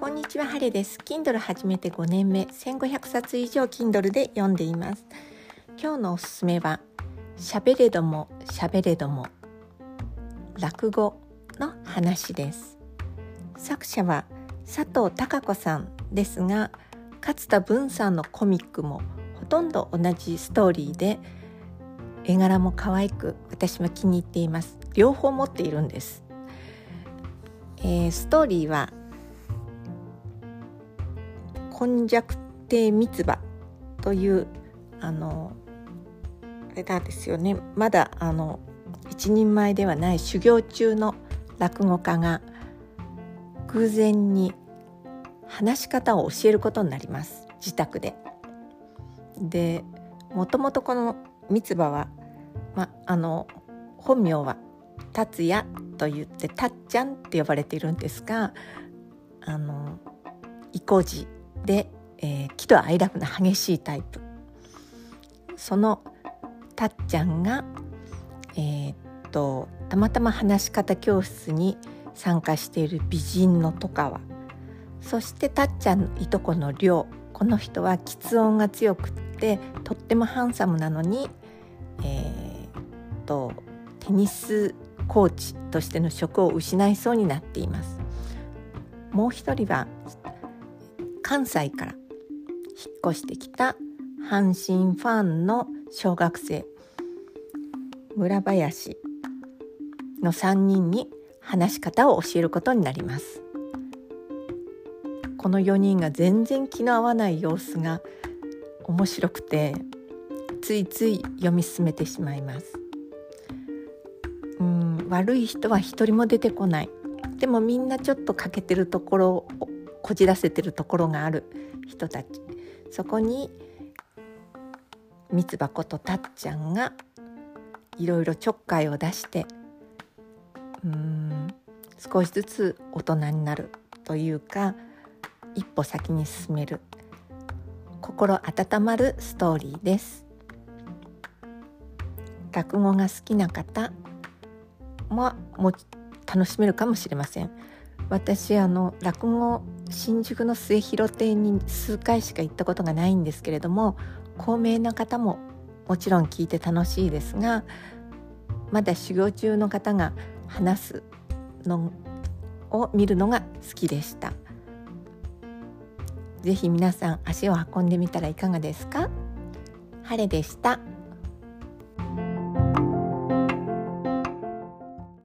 こんにちは、ハレです。Kindle 始めて5年目、1500冊以上 Kindle で読んでいます。今日のおすすめは、喋れども喋れども、落語の話です。作者は佐藤孝子さんですが、勝田文さんのコミックもほとんど同じストーリーで、絵柄も可愛く私も気に入っています。両方持っているんです。えー、ストーリーは根弱亭三つ葉というあのあれなんですよねまだあの一人前ではない修行中の落語家が偶然に話し方を教えることになります自宅で。でもともとこの三つ葉は、ま、あの本名は達也と言ってたっちゃんって呼ばれているんですがあの意固地で、えー、喜怒哀楽の激しいタイプ。そのたっちゃんが、えー、っとたまたま話し方教室に参加している美人の戸川そしてたっちゃんのいとこの亮この人は喫音が強くってとってもハンサムなのに、えー、とテニスコーチとしての職を失いそうになっています。もう一人は関西から引っ越してきた阪神ファンの小学生村林の3人に話し方を教えることになりますこの4人が全然気の合わない様子が面白くてついつい読み進めてしまいますうん悪い人は一人も出てこない。でもみんなちょっと欠けてるところをこじらせてるところがある人たち。そこに三つ葉ことたっちゃんがいろいろちょっかいを出してうん少しずつ大人になるというか一歩先に進める。心温まるストーリーです。落語が好きな方もも楽しめるかもしれません。私あの落語新宿の末広亭に数回しか行ったことがないんですけれども高名な方ももちろん聞いて楽しいですがまだ修行中の方が話すのを見るのが好きでした。ぜひ皆さん足を運んでみたらいかがですか？晴れでした。